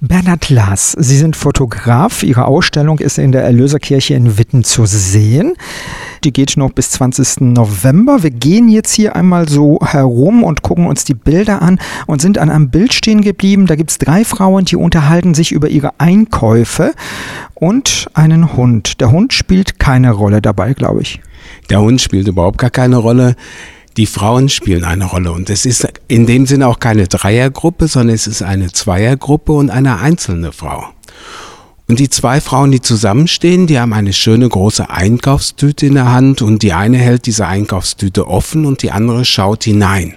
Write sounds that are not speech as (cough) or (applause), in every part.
Bernhard Laas, Sie sind Fotograf. Ihre Ausstellung ist in der Erlöserkirche in Witten zu sehen. Die geht noch bis 20. November. Wir gehen jetzt hier einmal so herum und gucken uns die Bilder an und sind an einem Bild stehen geblieben. Da gibt es drei Frauen, die unterhalten sich über ihre Einkäufe und einen Hund. Der Hund spielt keine Rolle dabei, glaube ich. Der Hund spielt überhaupt gar keine Rolle die Frauen spielen eine Rolle. Und es ist in dem Sinne auch keine Dreiergruppe, sondern es ist eine Zweiergruppe und eine einzelne Frau. Und die zwei Frauen, die zusammenstehen, die haben eine schöne große Einkaufstüte in der Hand und die eine hält diese Einkaufstüte offen und die andere schaut hinein.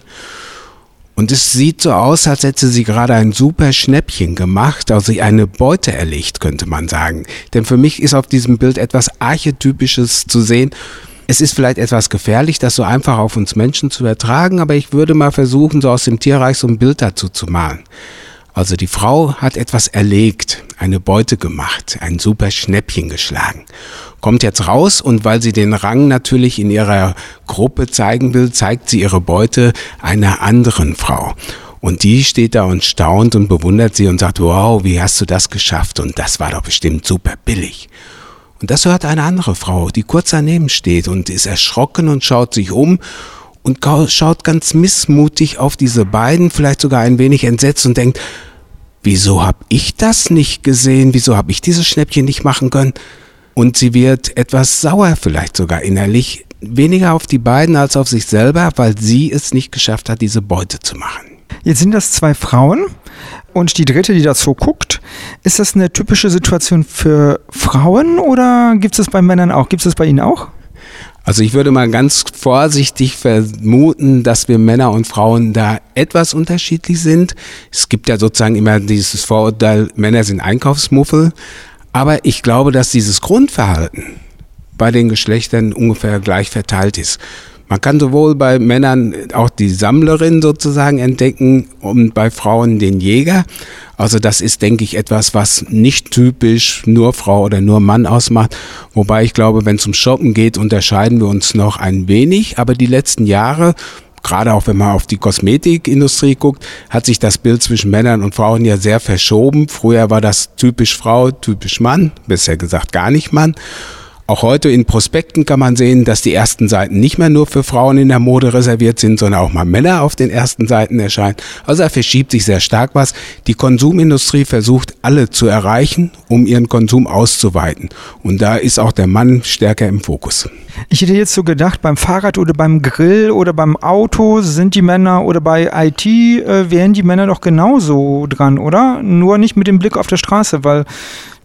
Und es sieht so aus, als hätte sie gerade ein super Schnäppchen gemacht, also eine Beute erlegt, könnte man sagen. Denn für mich ist auf diesem Bild etwas Archetypisches zu sehen, es ist vielleicht etwas gefährlich, das so einfach auf uns Menschen zu übertragen, aber ich würde mal versuchen, so aus dem Tierreich so ein Bild dazu zu malen. Also die Frau hat etwas erlegt, eine Beute gemacht, ein super Schnäppchen geschlagen. Kommt jetzt raus und weil sie den Rang natürlich in ihrer Gruppe zeigen will, zeigt sie ihre Beute einer anderen Frau. Und die steht da und staunt und bewundert sie und sagt, wow, wie hast du das geschafft? Und das war doch bestimmt super billig. Und das hört eine andere Frau, die kurz daneben steht und ist erschrocken und schaut sich um und schaut ganz missmutig auf diese beiden, vielleicht sogar ein wenig entsetzt und denkt, wieso habe ich das nicht gesehen? Wieso habe ich dieses Schnäppchen nicht machen können? Und sie wird etwas sauer vielleicht sogar innerlich, weniger auf die beiden als auf sich selber, weil sie es nicht geschafft hat, diese Beute zu machen. Jetzt sind das zwei Frauen und die dritte, die dazu guckt. Ist das eine typische Situation für Frauen oder gibt es das bei Männern auch? Gibt es das bei Ihnen auch? Also ich würde mal ganz vorsichtig vermuten, dass wir Männer und Frauen da etwas unterschiedlich sind. Es gibt ja sozusagen immer dieses Vorurteil, Männer sind Einkaufsmuffel. Aber ich glaube, dass dieses Grundverhalten bei den Geschlechtern ungefähr gleich verteilt ist. Man kann sowohl bei Männern auch die Sammlerin sozusagen entdecken und bei Frauen den Jäger. Also das ist, denke ich, etwas, was nicht typisch nur Frau oder nur Mann ausmacht. Wobei ich glaube, wenn es um Shoppen geht, unterscheiden wir uns noch ein wenig. Aber die letzten Jahre gerade auch wenn man auf die Kosmetikindustrie guckt, hat sich das Bild zwischen Männern und Frauen ja sehr verschoben. Früher war das typisch Frau, typisch Mann, bisher gesagt gar nicht Mann. Auch heute in Prospekten kann man sehen, dass die ersten Seiten nicht mehr nur für Frauen in der Mode reserviert sind, sondern auch mal Männer auf den ersten Seiten erscheinen. Also da verschiebt sich sehr stark was. Die Konsumindustrie versucht alle zu erreichen, um ihren Konsum auszuweiten. Und da ist auch der Mann stärker im Fokus. Ich hätte jetzt so gedacht, beim Fahrrad oder beim Grill oder beim Auto sind die Männer oder bei IT äh, wären die Männer doch genauso dran, oder? Nur nicht mit dem Blick auf der Straße, weil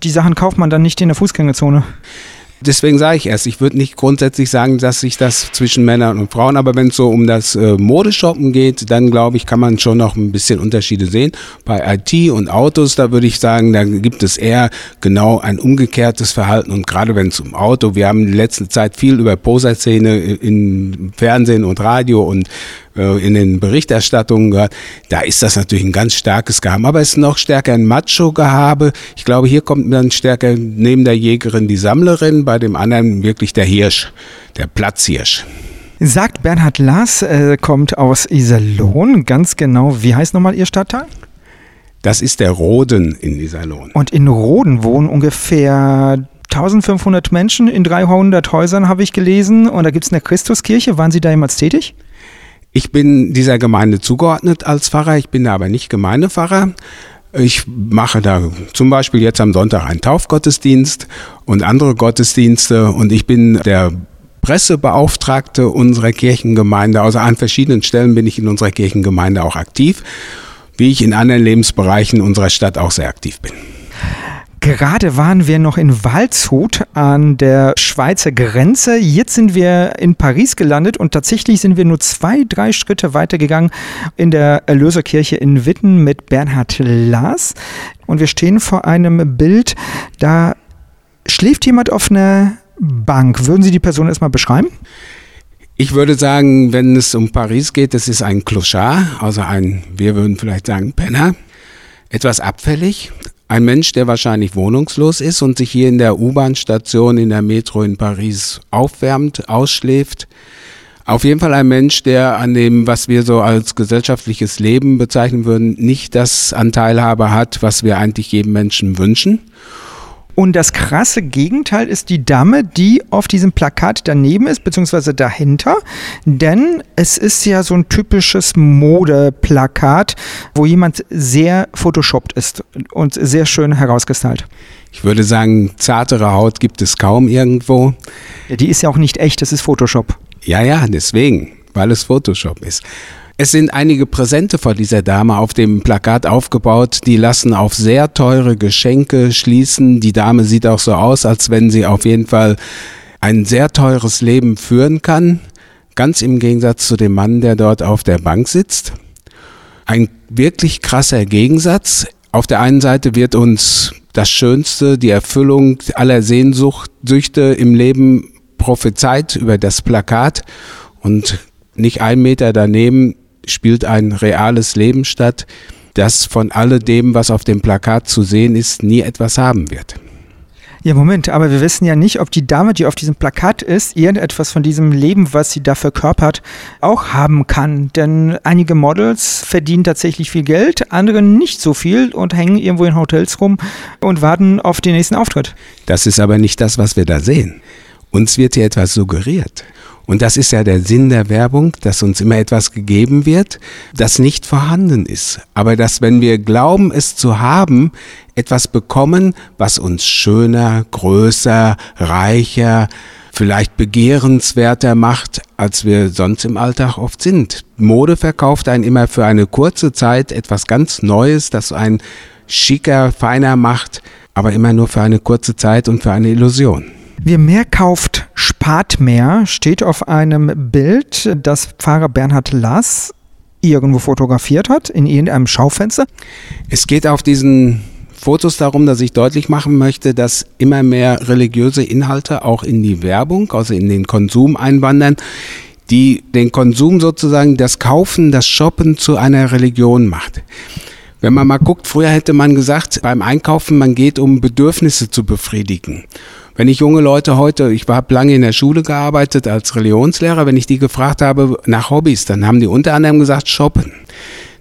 die Sachen kauft man dann nicht in der Fußgängerzone. Deswegen sage ich erst, ich würde nicht grundsätzlich sagen, dass sich das zwischen Männern und Frauen, aber wenn es so um das äh, Modeshoppen geht, dann glaube ich, kann man schon noch ein bisschen Unterschiede sehen. Bei IT und Autos, da würde ich sagen, da gibt es eher genau ein umgekehrtes Verhalten und gerade wenn es um Auto, wir haben in letzter Zeit viel über Poser-Szene im Fernsehen und Radio und äh, in den Berichterstattungen gehört, da ist das natürlich ein ganz starkes Gehabe, aber es ist noch stärker ein Macho-Gehabe. Ich glaube, hier kommt dann stärker neben der Jägerin die Sammlerin, bei dem anderen wirklich der Hirsch, der Platzhirsch. Sagt Bernhard Laas, äh, kommt aus Iserlohn, ganz genau. Wie heißt nochmal Ihr Stadtteil? Das ist der Roden in Iserlohn. Und in Roden wohnen ungefähr 1500 Menschen in 300 Häusern, habe ich gelesen. Und da gibt es eine Christuskirche. Waren Sie da jemals tätig? Ich bin dieser Gemeinde zugeordnet als Pfarrer, ich bin da aber nicht Gemeindepfarrer. Ich mache da zum Beispiel jetzt am Sonntag einen Taufgottesdienst und andere Gottesdienste und ich bin der Pressebeauftragte unserer Kirchengemeinde. Also an verschiedenen Stellen bin ich in unserer Kirchengemeinde auch aktiv, wie ich in anderen Lebensbereichen unserer Stadt auch sehr aktiv bin. Gerade waren wir noch in Waldshut an der Schweizer Grenze. Jetzt sind wir in Paris gelandet und tatsächlich sind wir nur zwei, drei Schritte weitergegangen in der Erlöserkirche in Witten mit Bernhard Laas. Und wir stehen vor einem Bild, da schläft jemand auf einer Bank. Würden Sie die Person erstmal beschreiben? Ich würde sagen, wenn es um Paris geht, das ist ein Clochard, also ein, wir würden vielleicht sagen, Penner. Etwas abfällig, ein Mensch, der wahrscheinlich wohnungslos ist und sich hier in der U-Bahn-Station in der Metro in Paris aufwärmt, ausschläft. Auf jeden Fall ein Mensch, der an dem, was wir so als gesellschaftliches Leben bezeichnen würden, nicht das Anteilhabe hat, was wir eigentlich jedem Menschen wünschen. Und das krasse Gegenteil ist die Dame, die auf diesem Plakat daneben ist, beziehungsweise dahinter. Denn es ist ja so ein typisches Modeplakat, wo jemand sehr photoshoppt ist und sehr schön herausgestylt. Ich würde sagen, zartere Haut gibt es kaum irgendwo. Ja, die ist ja auch nicht echt, das ist Photoshop. Ja, ja, deswegen, weil es Photoshop ist. Es sind einige Präsente vor dieser Dame auf dem Plakat aufgebaut, die lassen auf sehr teure Geschenke schließen. Die Dame sieht auch so aus, als wenn sie auf jeden Fall ein sehr teures Leben führen kann. Ganz im Gegensatz zu dem Mann, der dort auf der Bank sitzt. Ein wirklich krasser Gegensatz. Auf der einen Seite wird uns das Schönste, die Erfüllung aller Sehnsüchte im Leben prophezeit über das Plakat und nicht ein Meter daneben spielt ein reales Leben statt, das von alledem, was auf dem Plakat zu sehen ist, nie etwas haben wird. Ja, Moment, aber wir wissen ja nicht, ob die Dame, die auf diesem Plakat ist, irgendetwas von diesem Leben, was sie da verkörpert, auch haben kann. Denn einige Models verdienen tatsächlich viel Geld, andere nicht so viel und hängen irgendwo in Hotels rum und warten auf den nächsten Auftritt. Das ist aber nicht das, was wir da sehen. Uns wird hier etwas suggeriert. Und das ist ja der Sinn der Werbung, dass uns immer etwas gegeben wird, das nicht vorhanden ist. Aber dass, wenn wir glauben, es zu haben, etwas bekommen, was uns schöner, größer, reicher, vielleicht begehrenswerter macht, als wir sonst im Alltag oft sind. Mode verkauft einen immer für eine kurze Zeit etwas ganz Neues, das einen schicker, feiner macht, aber immer nur für eine kurze Zeit und für eine Illusion. Wer mehr kauft, spart mehr, steht auf einem Bild, das Pfarrer Bernhard Lass irgendwo fotografiert hat, in irgendeinem Schaufenster. Es geht auf diesen Fotos darum, dass ich deutlich machen möchte, dass immer mehr religiöse Inhalte auch in die Werbung, also in den Konsum einwandern, die den Konsum sozusagen, das Kaufen, das Shoppen zu einer Religion macht. Wenn man mal guckt, früher hätte man gesagt, beim Einkaufen, man geht, um Bedürfnisse zu befriedigen. Wenn ich junge Leute heute, ich habe lange in der Schule gearbeitet als Religionslehrer, wenn ich die gefragt habe nach Hobbys, dann haben die unter anderem gesagt, shoppen.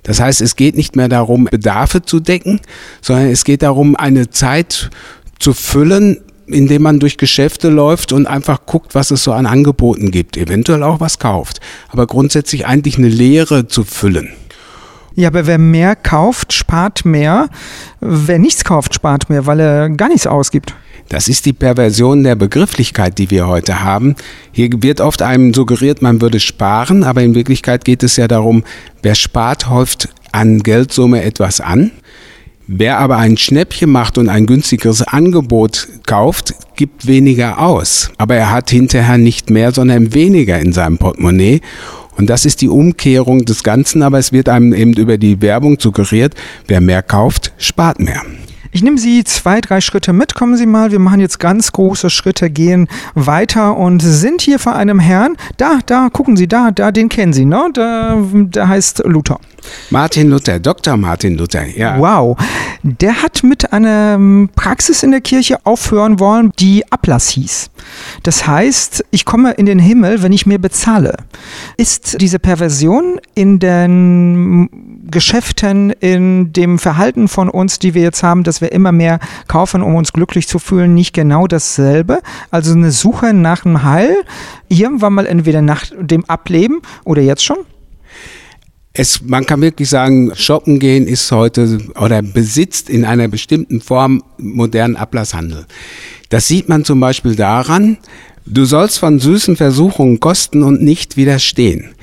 Das heißt, es geht nicht mehr darum, Bedarfe zu decken, sondern es geht darum, eine Zeit zu füllen, indem man durch Geschäfte läuft und einfach guckt, was es so an Angeboten gibt, eventuell auch was kauft, aber grundsätzlich eigentlich eine Lehre zu füllen. Ja, aber wer mehr kauft, spart mehr. Wer nichts kauft, spart mehr, weil er gar nichts ausgibt. Das ist die Perversion der Begrifflichkeit, die wir heute haben. Hier wird oft einem suggeriert, man würde sparen, aber in Wirklichkeit geht es ja darum, wer spart, häuft an Geldsumme etwas an. Wer aber ein Schnäppchen macht und ein günstigeres Angebot kauft, gibt weniger aus. Aber er hat hinterher nicht mehr, sondern weniger in seinem Portemonnaie. Und das ist die Umkehrung des Ganzen, aber es wird einem eben über die Werbung suggeriert, wer mehr kauft, spart mehr. Ich nehme Sie zwei, drei Schritte mit. Kommen Sie mal. Wir machen jetzt ganz große Schritte, gehen weiter und sind hier vor einem Herrn. Da, da, gucken Sie, da, da, den kennen Sie, ne? Der, der heißt Luther. Martin Luther, Dr. Martin Luther, ja. Wow. Der hat mit einer Praxis in der Kirche aufhören wollen, die Ablass hieß. Das heißt, ich komme in den Himmel, wenn ich mir bezahle. Ist diese Perversion in den Geschäften, in dem Verhalten von uns, die wir jetzt haben, dass wir immer mehr kaufen, um uns glücklich zu fühlen, nicht genau dasselbe? Also eine Suche nach einem Heil, irgendwann mal entweder nach dem Ableben oder jetzt schon? Es, man kann wirklich sagen, shoppen gehen ist heute oder besitzt in einer bestimmten Form modernen Ablasshandel. Das sieht man zum Beispiel daran, du sollst von süßen Versuchungen kosten und nicht widerstehen.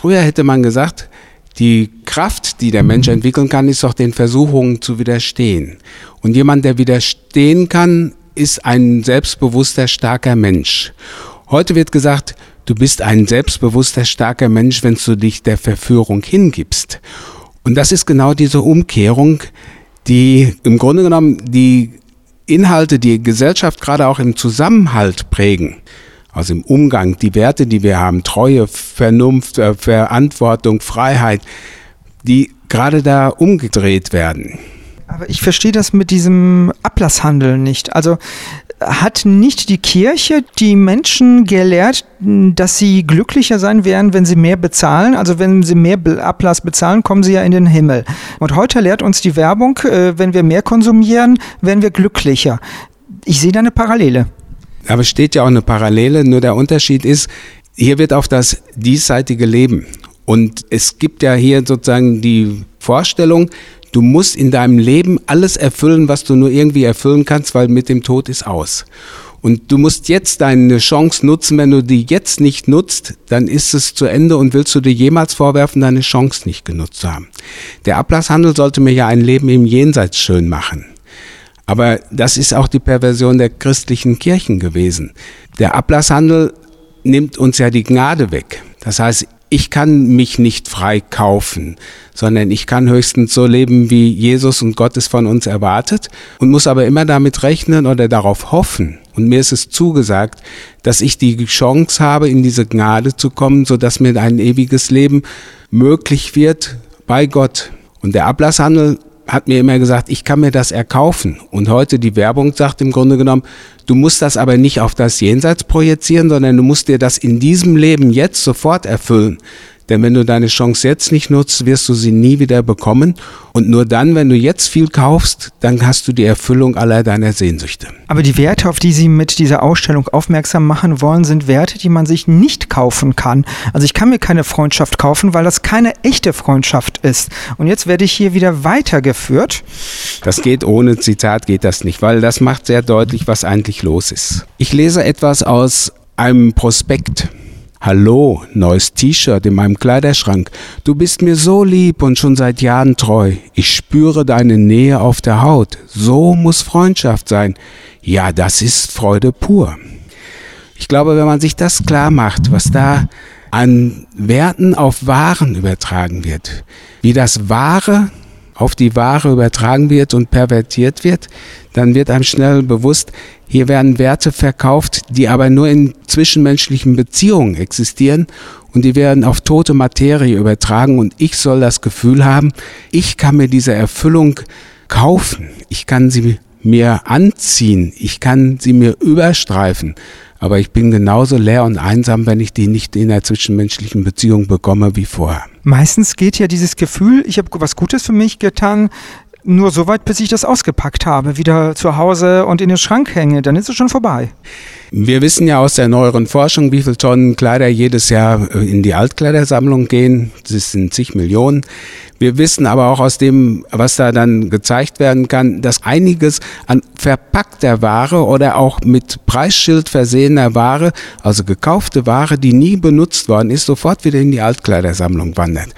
Früher hätte man gesagt, die Kraft, die der Mensch entwickeln kann, ist doch den Versuchungen zu widerstehen. Und jemand, der widerstehen kann, ist ein selbstbewusster, starker Mensch. Heute wird gesagt, Du bist ein selbstbewusster, starker Mensch, wenn du dich der Verführung hingibst. Und das ist genau diese Umkehrung, die im Grunde genommen die Inhalte, die Gesellschaft gerade auch im Zusammenhalt prägen. Also im Umgang, die Werte, die wir haben, Treue, Vernunft, äh, Verantwortung, Freiheit, die gerade da umgedreht werden. Aber ich verstehe das mit diesem Ablasshandel nicht. Also hat nicht die Kirche die Menschen gelehrt, dass sie glücklicher sein werden, wenn sie mehr bezahlen? Also wenn sie mehr Ablass bezahlen, kommen sie ja in den Himmel. Und heute lehrt uns die Werbung, äh, wenn wir mehr konsumieren, werden wir glücklicher. Ich sehe da eine Parallele. Aber steht ja auch eine Parallele, nur der Unterschied ist, hier wird auf das diesseitige Leben. Und es gibt ja hier sozusagen die Vorstellung, Du musst in deinem Leben alles erfüllen, was du nur irgendwie erfüllen kannst, weil mit dem Tod ist aus. Und du musst jetzt deine Chance nutzen. Wenn du die jetzt nicht nutzt, dann ist es zu Ende und willst du dir jemals vorwerfen, deine Chance nicht genutzt zu haben. Der Ablasshandel sollte mir ja ein Leben im Jenseits schön machen. Aber das ist auch die Perversion der christlichen Kirchen gewesen. Der Ablasshandel nimmt uns ja die Gnade weg. Das heißt, ich kann mich nicht frei kaufen, sondern ich kann höchstens so leben, wie Jesus und Gott es von uns erwartet und muss aber immer damit rechnen oder darauf hoffen. Und mir ist es zugesagt, dass ich die Chance habe, in diese Gnade zu kommen, so dass mir ein ewiges Leben möglich wird bei Gott. Und der Ablasshandel hat mir immer gesagt, ich kann mir das erkaufen. Und heute die Werbung sagt im Grunde genommen, du musst das aber nicht auf das Jenseits projizieren, sondern du musst dir das in diesem Leben jetzt sofort erfüllen. Denn wenn du deine Chance jetzt nicht nutzt, wirst du sie nie wieder bekommen. Und nur dann, wenn du jetzt viel kaufst, dann hast du die Erfüllung aller deiner Sehnsüchte. Aber die Werte, auf die Sie mit dieser Ausstellung aufmerksam machen wollen, sind Werte, die man sich nicht kaufen kann. Also ich kann mir keine Freundschaft kaufen, weil das keine echte Freundschaft ist. Und jetzt werde ich hier wieder weitergeführt. Das geht ohne Zitat, geht das nicht, weil das macht sehr deutlich, was eigentlich los ist. Ich lese etwas aus einem Prospekt Hallo, neues T-Shirt in meinem Kleiderschrank. Du bist mir so lieb und schon seit Jahren treu. Ich spüre deine Nähe auf der Haut. So muss Freundschaft sein. Ja, das ist Freude pur. Ich glaube, wenn man sich das klar macht, was da an Werten auf Waren übertragen wird, wie das Wahre auf die Ware übertragen wird und pervertiert wird, dann wird einem schnell bewusst, hier werden Werte verkauft, die aber nur in zwischenmenschlichen Beziehungen existieren und die werden auf tote Materie übertragen und ich soll das Gefühl haben, ich kann mir diese Erfüllung kaufen, ich kann sie mir anziehen, ich kann sie mir überstreifen, aber ich bin genauso leer und einsam, wenn ich die nicht in einer zwischenmenschlichen Beziehung bekomme wie vorher. Meistens geht ja dieses Gefühl, ich habe was Gutes für mich getan, nur so weit, bis ich das ausgepackt habe, wieder zu Hause und in den Schrank hänge, dann ist es schon vorbei. Wir wissen ja aus der neueren Forschung, wie viele Tonnen Kleider jedes Jahr äh, in die Altkleidersammlung gehen. Das sind zig Millionen. Wir wissen aber auch aus dem, was da dann gezeigt werden kann, dass einiges an verpackter Ware oder auch mit Preisschild versehener Ware, also gekaufte Ware, die nie benutzt worden ist, sofort wieder in die Altkleidersammlung wandert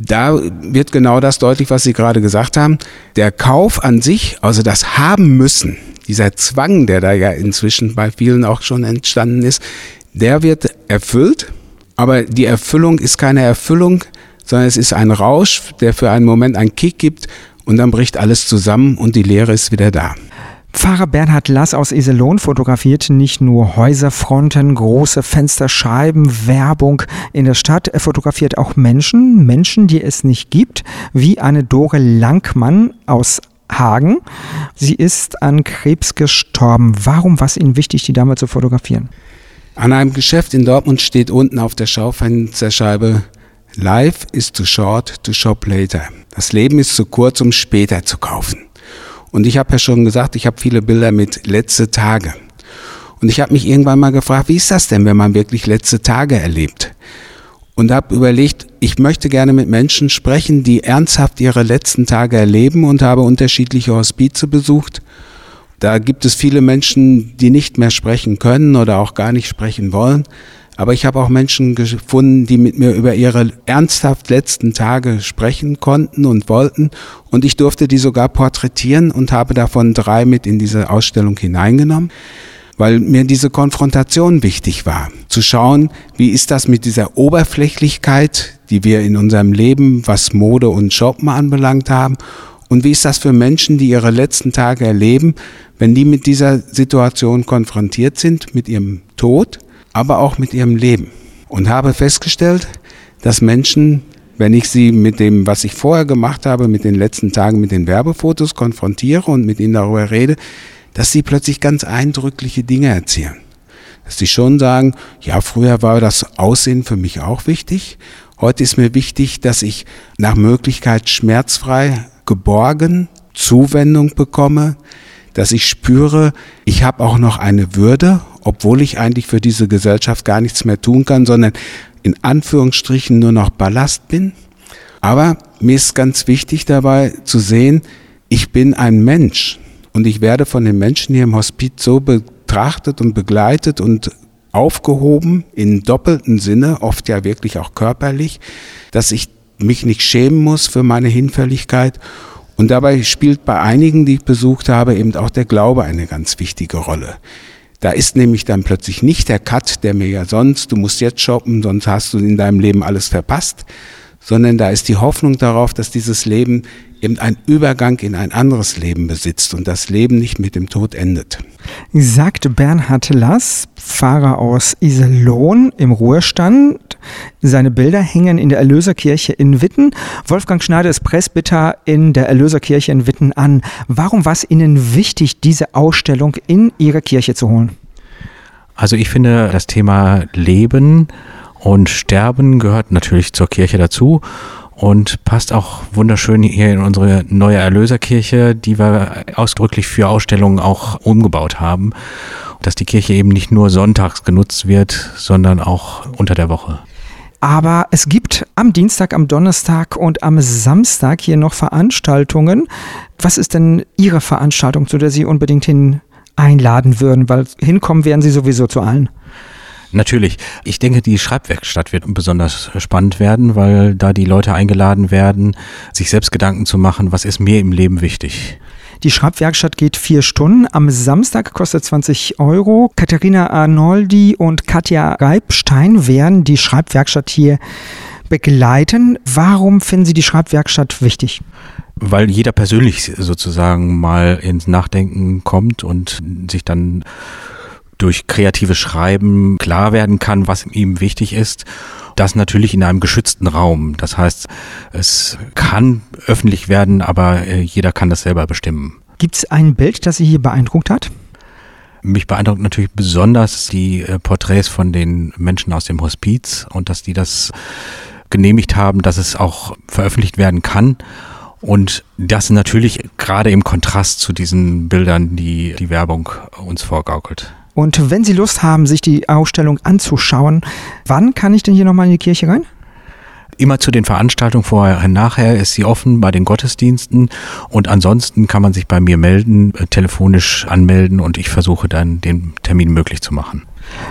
da wird genau das deutlich, was Sie gerade gesagt haben. Der Kauf an sich, also das Haben müssen, dieser Zwang, der da ja inzwischen bei vielen auch schon entstanden ist, der wird erfüllt, aber die Erfüllung ist keine Erfüllung, sondern es ist ein Rausch, der für einen Moment einen Kick gibt und dann bricht alles zusammen und die Leere ist wieder da. Pfarrer Bernhard Lass aus Iserlohn fotografiert nicht nur Häuserfronten, große Fensterscheiben, Werbung in der Stadt. Er fotografiert auch Menschen, Menschen, die es nicht gibt, wie eine Dore Langmann aus Hagen. Sie ist an Krebs gestorben. Warum war es Ihnen wichtig, die Dame zu fotografieren? An einem Geschäft in Dortmund steht unten auf der Schaufensterscheibe Life is too short to shop later. Das Leben ist zu kurz, um später zu kaufen. Und ich habe ja schon gesagt, ich habe viele Bilder mit letzte Tage. Und ich habe mich irgendwann mal gefragt, wie ist das denn, wenn man wirklich letzte Tage erlebt? Und habe überlegt, ich möchte gerne mit Menschen sprechen, die ernsthaft ihre letzten Tage erleben und habe unterschiedliche Hospize besucht. Da gibt es viele Menschen, die nicht mehr sprechen können oder auch gar nicht sprechen wollen. Aber ich habe auch Menschen gefunden, die mit mir über ihre ernsthaft letzten Tage sprechen konnten und wollten. Und ich durfte die sogar porträtieren und habe davon drei mit in diese Ausstellung hineingenommen, weil mir diese Konfrontation wichtig war. Zu schauen, wie ist das mit dieser Oberflächlichkeit, die wir in unserem Leben, was Mode und Shoppen anbelangt haben. Und wie ist das für Menschen, die ihre letzten Tage erleben, wenn die mit dieser Situation konfrontiert sind, mit ihrem Tod? Aber auch mit ihrem Leben. Und habe festgestellt, dass Menschen wenn ich sie mit dem, was ich vorher gemacht habe, mit den letzten Tagen mit den Werbefotos konfrontiere und mit ihnen darüber rede, dass sie plötzlich ganz eindrückliche Dinge erzählen. Dass sie schon sagen, ja, früher war das Aussehen für mich auch wichtig. Heute ist mir wichtig, dass ich nach Möglichkeit schmerzfrei geborgen Zuwendung bekomme, dass ich spüre, ich habe auch noch eine Würde, obwohl ich eigentlich für diese Gesellschaft gar nichts mehr tun kann, sondern in Anführungsstrichen nur noch Ballast bin. Aber mir ist ganz wichtig dabei zu sehen, ich bin ein Mensch und ich werde von den Menschen hier im Hospiz so betrachtet und begleitet und aufgehoben in doppelten Sinne, oft ja wirklich auch körperlich, dass ich mich nicht schämen muss für meine Hinfälligkeit. Und dabei spielt bei einigen, die ich besucht habe, eben auch der Glaube eine ganz wichtige Rolle. Da ist nämlich dann plötzlich nicht der Cut, der mir ja sonst, du musst jetzt shoppen, sonst hast du in deinem Leben alles verpasst, sondern da ist die Hoffnung darauf, dass dieses Leben eben einen Übergang in ein anderes Leben besitzt und das Leben nicht mit dem Tod endet. Sagt Bernhard Lass, Pfarrer aus Iserlohn im Ruhestand. Seine Bilder hängen in der Erlöserkirche in Witten. Wolfgang Schneider ist Presbyter in der Erlöserkirche in Witten an. Warum war es Ihnen wichtig, diese Ausstellung in Ihre Kirche zu holen? Also ich finde, das Thema Leben und Sterben gehört natürlich zur Kirche dazu und passt auch wunderschön hier in unsere neue Erlöserkirche, die wir ausdrücklich für Ausstellungen auch umgebaut haben, dass die Kirche eben nicht nur sonntags genutzt wird, sondern auch unter der Woche. Aber es gibt am Dienstag, am Donnerstag und am Samstag hier noch Veranstaltungen. Was ist denn Ihre Veranstaltung, zu der Sie unbedingt hin einladen würden? Weil hinkommen werden Sie sowieso zu allen. Natürlich. Ich denke, die Schreibwerkstatt wird besonders spannend werden, weil da die Leute eingeladen werden, sich selbst Gedanken zu machen, was ist mir im Leben wichtig. Die Schreibwerkstatt geht vier Stunden. Am Samstag kostet 20 Euro. Katharina Arnoldi und Katja Reibstein werden die Schreibwerkstatt hier begleiten. Warum finden Sie die Schreibwerkstatt wichtig? Weil jeder persönlich sozusagen mal ins Nachdenken kommt und sich dann durch kreatives Schreiben klar werden kann, was ihm wichtig ist. Das natürlich in einem geschützten Raum. Das heißt, es kann öffentlich werden, aber äh, jeder kann das selber bestimmen. Gibt es ein Bild, das Sie hier beeindruckt hat? Mich beeindruckt natürlich besonders die äh, Porträts von den Menschen aus dem Hospiz und dass die das genehmigt haben, dass es auch veröffentlicht werden kann. Und das natürlich gerade im Kontrast zu diesen Bildern, die die Werbung uns vorgaukelt. Und wenn Sie Lust haben, sich die Ausstellung anzuschauen, wann kann ich denn hier nochmal in die Kirche rein? Immer zu den Veranstaltungen vorher und nachher ist sie offen bei den Gottesdiensten und ansonsten kann man sich bei mir melden, äh, telefonisch anmelden und ich versuche dann den Termin möglich zu machen.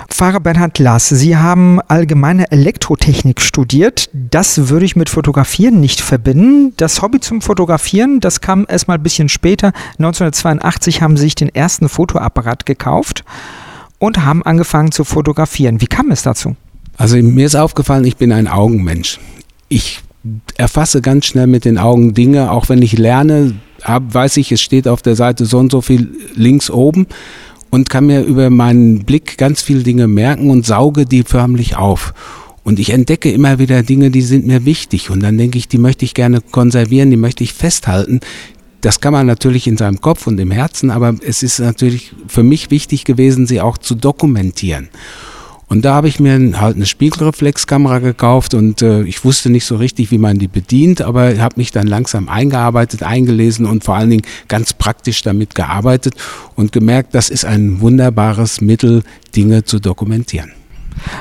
Pfarrer Bernhard Lass, Sie haben allgemeine Elektrotechnik studiert. Das würde ich mit Fotografieren nicht verbinden. Das Hobby zum Fotografieren, das kam erst mal ein bisschen später. 1982 haben Sie sich den ersten Fotoapparat gekauft und haben angefangen zu fotografieren. Wie kam es dazu? Also mir ist aufgefallen, ich bin ein Augenmensch. Ich erfasse ganz schnell mit den Augen Dinge, auch wenn ich lerne, weiß ich, es steht auf der Seite so und so viel links oben und kann mir über meinen Blick ganz viele Dinge merken und sauge die förmlich auf. Und ich entdecke immer wieder Dinge, die sind mir wichtig. Und dann denke ich, die möchte ich gerne konservieren, die möchte ich festhalten. Das kann man natürlich in seinem Kopf und im Herzen, aber es ist natürlich für mich wichtig gewesen, sie auch zu dokumentieren. Und da habe ich mir halt eine Spiegelreflexkamera gekauft und äh, ich wusste nicht so richtig, wie man die bedient, aber habe mich dann langsam eingearbeitet, eingelesen und vor allen Dingen ganz praktisch damit gearbeitet und gemerkt, das ist ein wunderbares Mittel, Dinge zu dokumentieren.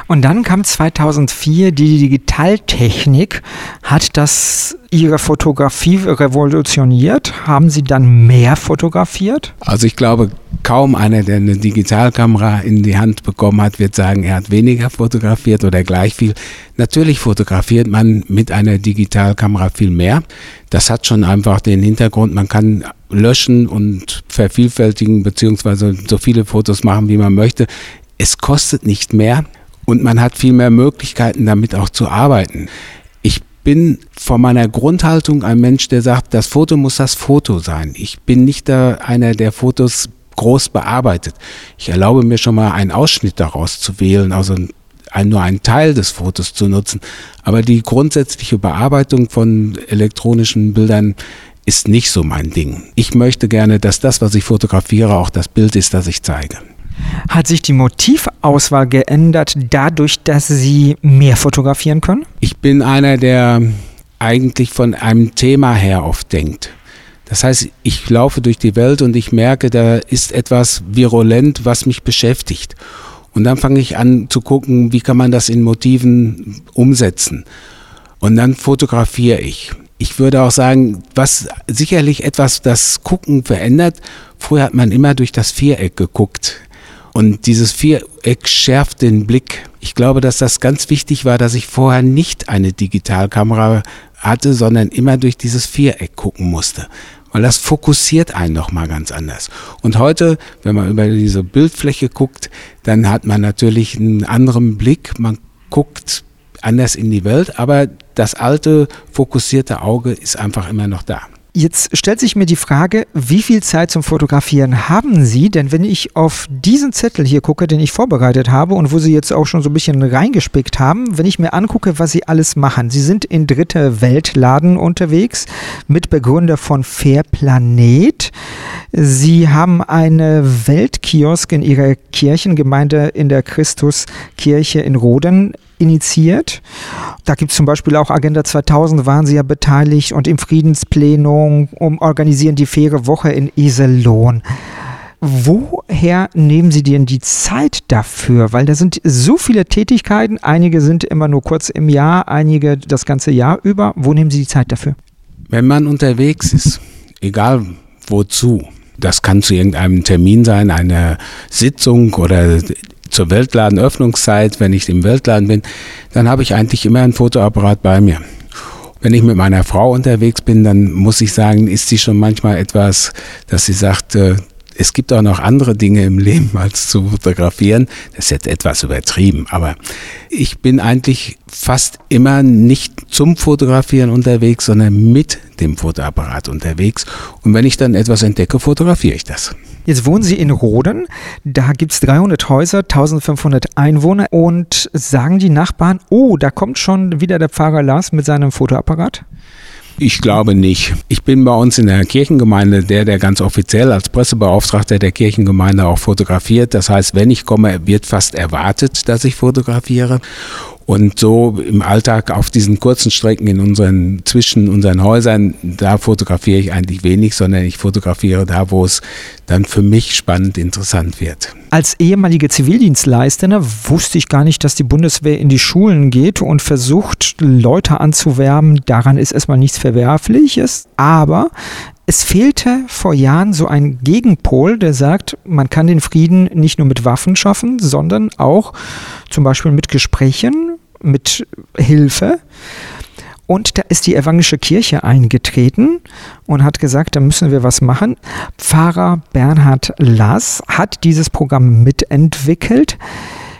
Und dann kam 2004 die Digitaltechnik. Hat das Ihre Fotografie revolutioniert? Haben Sie dann mehr fotografiert? Also ich glaube, kaum einer, der eine Digitalkamera in die Hand bekommen hat, wird sagen, er hat weniger fotografiert oder gleich viel. Natürlich fotografiert man mit einer Digitalkamera viel mehr. Das hat schon einfach den Hintergrund, man kann löschen und vervielfältigen beziehungsweise so viele Fotos machen, wie man möchte. Es kostet nicht mehr und man hat viel mehr Möglichkeiten, damit auch zu arbeiten. Ich bin von meiner Grundhaltung ein Mensch, der sagt, das Foto muss das Foto sein. Ich bin nicht da einer, der Fotos groß bearbeitet. Ich erlaube mir schon mal einen Ausschnitt daraus zu wählen, also ein, nur einen Teil des Fotos zu nutzen. Aber die grundsätzliche Bearbeitung von elektronischen Bildern ist nicht so mein Ding. Ich möchte gerne, dass das, was ich fotografiere, auch das Bild ist, das ich zeige. Hat sich die Motivauswahl geändert dadurch, dass Sie mehr fotografieren können? Ich bin einer, der eigentlich von einem Thema her oft denkt. Das heißt, ich laufe durch die Welt und ich merke, da ist etwas virulent, was mich beschäftigt. Und dann fange ich an zu gucken, wie kann man das in Motiven umsetzen. Und dann fotografiere ich. Ich würde auch sagen, was sicherlich etwas das Gucken verändert. Früher hat man immer durch das Viereck geguckt. Und dieses Viereck schärft den Blick. Ich glaube, dass das ganz wichtig war, dass ich vorher nicht eine Digitalkamera hatte, sondern immer durch dieses Viereck gucken musste. Weil das fokussiert einen nochmal ganz anders. Und heute, wenn man über diese Bildfläche guckt, dann hat man natürlich einen anderen Blick. Man guckt anders in die Welt, aber das alte fokussierte Auge ist einfach immer noch da. Jetzt stellt sich mir die Frage, wie viel Zeit zum Fotografieren haben Sie? Denn wenn ich auf diesen Zettel hier gucke, den ich vorbereitet habe und wo Sie jetzt auch schon so ein bisschen reingespickt haben, wenn ich mir angucke, was Sie alles machen. Sie sind in dritte Weltladen unterwegs, Mitbegründer von Fair Planet. Sie haben eine Weltkiosk in Ihrer Kirchengemeinde in der Christuskirche in Roden initiiert. Da gibt es zum Beispiel auch Agenda 2000, waren sie ja beteiligt und im Friedensplenum um organisieren die faire Woche in Iserlohn. Woher nehmen Sie denn die Zeit dafür? Weil da sind so viele Tätigkeiten. Einige sind immer nur kurz im Jahr, einige das ganze Jahr über. Wo nehmen Sie die Zeit dafür? Wenn man unterwegs ist, egal wozu, das kann zu irgendeinem Termin sein, einer Sitzung oder zur Weltladenöffnungszeit, wenn ich im Weltladen bin, dann habe ich eigentlich immer ein Fotoapparat bei mir. Wenn ich mit meiner Frau unterwegs bin, dann muss ich sagen, ist sie schon manchmal etwas, dass sie sagt, äh, es gibt auch noch andere Dinge im Leben (laughs) als zu fotografieren. Das ist jetzt etwas übertrieben, aber ich bin eigentlich fast immer nicht zum Fotografieren unterwegs, sondern mit dem Fotoapparat unterwegs. Und wenn ich dann etwas entdecke, fotografiere ich das. Jetzt wohnen Sie in Roden, da gibt es 300 Häuser, 1500 Einwohner und sagen die Nachbarn, oh, da kommt schon wieder der Pfarrer Lars mit seinem Fotoapparat? Ich glaube nicht. Ich bin bei uns in der Kirchengemeinde der, der ganz offiziell als Pressebeauftragter der Kirchengemeinde auch fotografiert. Das heißt, wenn ich komme, wird fast erwartet, dass ich fotografiere. Und so im Alltag auf diesen kurzen Strecken in unseren, zwischen unseren Häusern, da fotografiere ich eigentlich wenig, sondern ich fotografiere da, wo es dann für mich spannend interessant wird. Als ehemalige Zivildienstleisterin wusste ich gar nicht, dass die Bundeswehr in die Schulen geht und versucht, Leute anzuwerben. Daran ist erstmal nichts Verwerfliches. Aber es fehlte vor Jahren so ein Gegenpol, der sagt, man kann den Frieden nicht nur mit Waffen schaffen, sondern auch zum Beispiel mit Gesprächen, mit Hilfe. Und da ist die evangelische Kirche eingetreten und hat gesagt, da müssen wir was machen. Pfarrer Bernhard Lass hat dieses Programm mitentwickelt.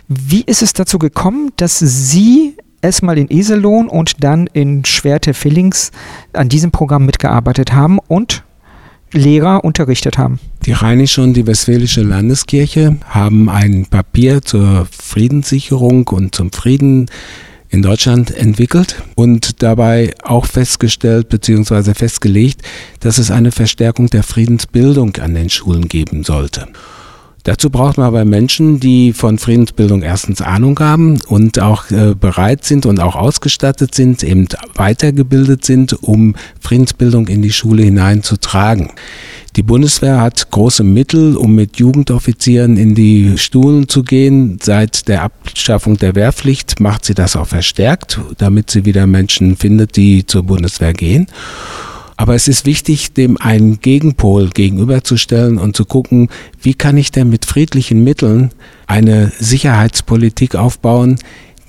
Wie ist es dazu gekommen, dass Sie erstmal in Iserlohn und dann in Schwerte-Villings an diesem Programm mitgearbeitet haben und Lehrer unterrichtet haben. Die Rheinische und die Westfälische Landeskirche haben ein Papier zur Friedenssicherung und zum Frieden in Deutschland entwickelt und dabei auch festgestellt bzw. festgelegt, dass es eine Verstärkung der Friedensbildung an den Schulen geben sollte. Dazu braucht man aber Menschen, die von Friedensbildung erstens Ahnung haben und auch äh, bereit sind und auch ausgestattet sind, eben weitergebildet sind, um Friedensbildung in die Schule hineinzutragen. Die Bundeswehr hat große Mittel, um mit Jugendoffizieren in die Stuhlen zu gehen. Seit der Abschaffung der Wehrpflicht macht sie das auch verstärkt, damit sie wieder Menschen findet, die zur Bundeswehr gehen. Aber es ist wichtig, dem einen Gegenpol gegenüberzustellen und zu gucken, wie kann ich denn mit friedlichen Mitteln eine Sicherheitspolitik aufbauen,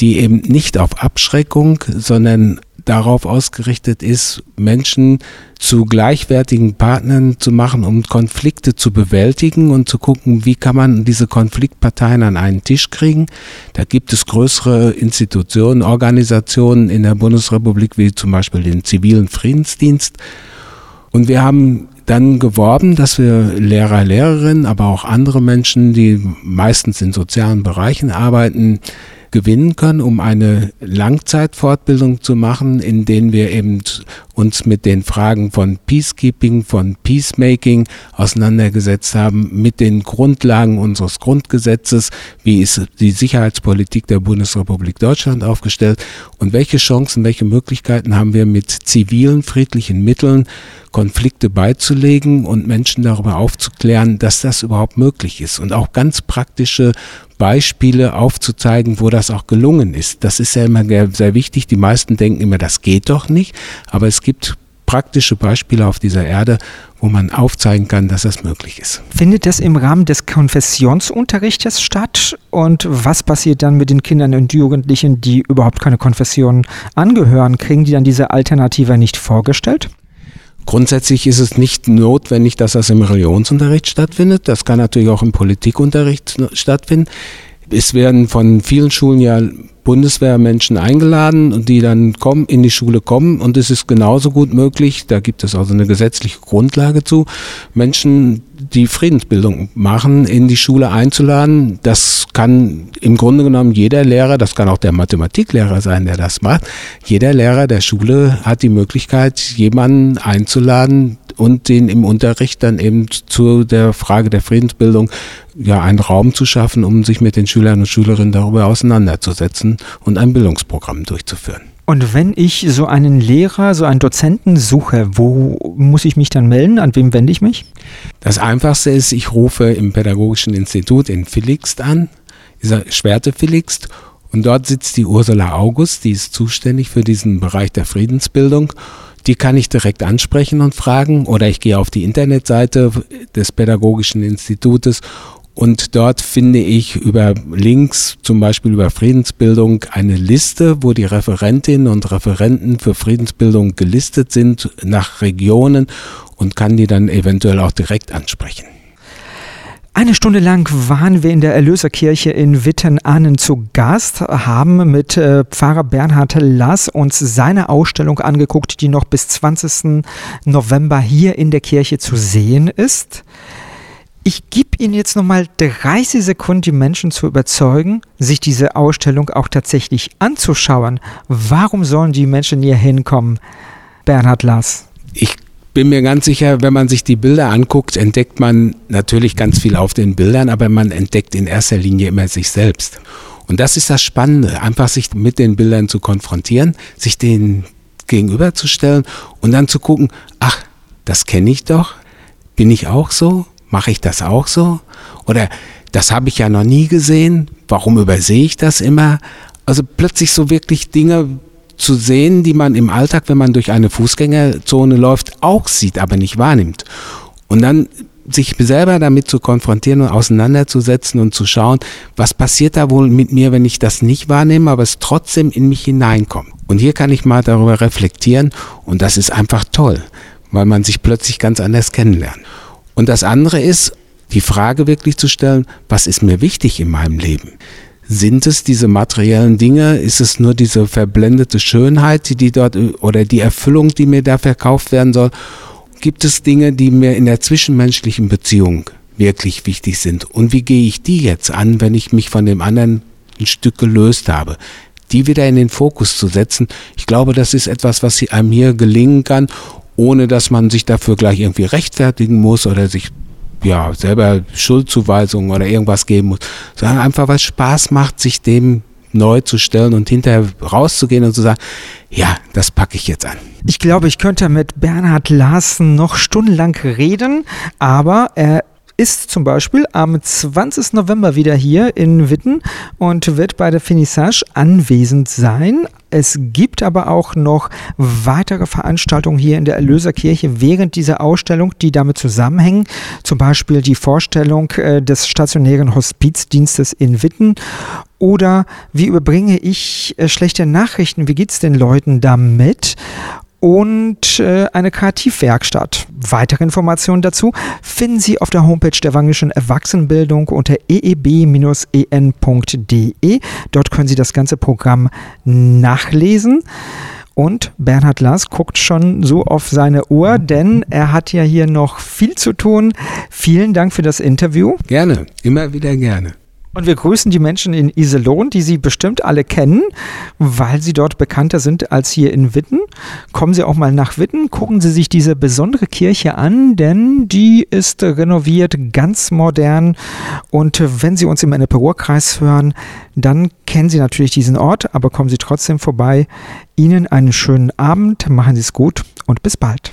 die eben nicht auf Abschreckung, sondern darauf ausgerichtet ist, Menschen zu gleichwertigen Partnern zu machen, um Konflikte zu bewältigen und zu gucken, wie kann man diese Konfliktparteien an einen Tisch kriegen. Da gibt es größere Institutionen, Organisationen in der Bundesrepublik, wie zum Beispiel den zivilen Friedensdienst. Und wir haben dann geworben, dass wir Lehrer, Lehrerinnen, aber auch andere Menschen, die meistens in sozialen Bereichen arbeiten, gewinnen können, um eine Langzeitfortbildung zu machen, in denen wir eben uns mit den Fragen von Peacekeeping, von Peacemaking auseinandergesetzt haben, mit den Grundlagen unseres Grundgesetzes, wie ist die Sicherheitspolitik der Bundesrepublik Deutschland aufgestellt und welche Chancen, welche Möglichkeiten haben wir mit zivilen, friedlichen Mitteln, Konflikte beizulegen und Menschen darüber aufzuklären, dass das überhaupt möglich ist und auch ganz praktische Beispiele aufzuzeigen, wo das auch gelungen ist. Das ist ja immer sehr wichtig. Die meisten denken immer, das geht doch nicht, aber es gibt praktische Beispiele auf dieser Erde, wo man aufzeigen kann, dass das möglich ist. Findet das im Rahmen des Konfessionsunterrichtes statt? Und was passiert dann mit den Kindern und Jugendlichen, die überhaupt keine Konfession angehören? Kriegen die dann diese Alternative nicht vorgestellt? Grundsätzlich ist es nicht notwendig, dass das im Religionsunterricht stattfindet. Das kann natürlich auch im Politikunterricht stattfinden. Es werden von vielen Schulen ja Bundeswehrmenschen eingeladen und die dann kommen, in die Schule kommen. Und es ist genauso gut möglich, da gibt es also eine gesetzliche Grundlage zu, Menschen, die Friedensbildung machen, in die Schule einzuladen. Das kann im Grunde genommen jeder Lehrer, das kann auch der Mathematiklehrer sein, der das macht. Jeder Lehrer der Schule hat die Möglichkeit, jemanden einzuladen, und den im Unterricht dann eben zu der Frage der Friedensbildung ja einen Raum zu schaffen, um sich mit den Schülern und Schülerinnen darüber auseinanderzusetzen und ein Bildungsprogramm durchzuführen. Und wenn ich so einen Lehrer, so einen Dozenten suche, wo muss ich mich dann melden? An wem wende ich mich? Das Einfachste ist, ich rufe im Pädagogischen Institut in Villigst an, dieser Schwerte Villigst, und dort sitzt die Ursula August, die ist zuständig für diesen Bereich der Friedensbildung. Die kann ich direkt ansprechen und fragen oder ich gehe auf die Internetseite des Pädagogischen Institutes und dort finde ich über Links, zum Beispiel über Friedensbildung, eine Liste, wo die Referentinnen und Referenten für Friedensbildung gelistet sind nach Regionen und kann die dann eventuell auch direkt ansprechen. Eine Stunde lang waren wir in der Erlöserkirche in Wittenahnen zu Gast, haben mit äh, Pfarrer Bernhard Lass uns seine Ausstellung angeguckt, die noch bis 20. November hier in der Kirche zu sehen ist. Ich gebe Ihnen jetzt nochmal 30 Sekunden, die Menschen zu überzeugen, sich diese Ausstellung auch tatsächlich anzuschauen. Warum sollen die Menschen hier hinkommen? Bernhard Lass. Ich bin mir ganz sicher, wenn man sich die Bilder anguckt, entdeckt man natürlich ganz viel auf den Bildern, aber man entdeckt in erster Linie immer sich selbst. Und das ist das Spannende, einfach sich mit den Bildern zu konfrontieren, sich denen gegenüberzustellen und dann zu gucken, ach, das kenne ich doch, bin ich auch so, mache ich das auch so? Oder das habe ich ja noch nie gesehen, warum übersehe ich das immer? Also plötzlich so wirklich Dinge zu sehen, die man im Alltag, wenn man durch eine Fußgängerzone läuft, auch sieht, aber nicht wahrnimmt. Und dann sich selber damit zu konfrontieren und auseinanderzusetzen und zu schauen, was passiert da wohl mit mir, wenn ich das nicht wahrnehme, aber es trotzdem in mich hineinkommt. Und hier kann ich mal darüber reflektieren und das ist einfach toll, weil man sich plötzlich ganz anders kennenlernt. Und das andere ist, die Frage wirklich zu stellen, was ist mir wichtig in meinem Leben? Sind es diese materiellen Dinge? Ist es nur diese verblendete Schönheit, die dort oder die Erfüllung, die mir da verkauft werden soll? Gibt es Dinge, die mir in der zwischenmenschlichen Beziehung wirklich wichtig sind? Und wie gehe ich die jetzt an, wenn ich mich von dem anderen ein Stück gelöst habe? Die wieder in den Fokus zu setzen. Ich glaube, das ist etwas, was einem hier gelingen kann, ohne dass man sich dafür gleich irgendwie rechtfertigen muss oder sich ja, selber Schuldzuweisungen oder irgendwas geben muss, sondern einfach, was Spaß macht, sich dem neu zu stellen und hinterher rauszugehen und zu sagen, ja, das packe ich jetzt an. Ich glaube, ich könnte mit Bernhard Larsen noch stundenlang reden, aber er ist zum Beispiel am 20. November wieder hier in Witten und wird bei der Finissage anwesend sein. Es gibt aber auch noch weitere Veranstaltungen hier in der Erlöserkirche während dieser Ausstellung, die damit zusammenhängen. Zum Beispiel die Vorstellung äh, des stationären Hospizdienstes in Witten oder wie überbringe ich äh, schlechte Nachrichten? Wie geht es den Leuten damit? Und äh, eine Kreativwerkstatt. Weitere Informationen dazu finden Sie auf der Homepage der Wangischen Erwachsenenbildung unter eeb-en.de. Dort können Sie das ganze Programm nachlesen. Und Bernhard Lass guckt schon so auf seine Uhr, denn er hat ja hier noch viel zu tun. Vielen Dank für das Interview. Gerne, immer wieder gerne. Und wir grüßen die Menschen in Iserlohn, die Sie bestimmt alle kennen, weil sie dort bekannter sind als hier in Witten. Kommen Sie auch mal nach Witten, gucken Sie sich diese besondere Kirche an, denn die ist renoviert, ganz modern. Und wenn Sie uns im Ennepe-Ruhr-Kreis hören, dann kennen Sie natürlich diesen Ort, aber kommen Sie trotzdem vorbei. Ihnen einen schönen Abend, machen Sie es gut und bis bald.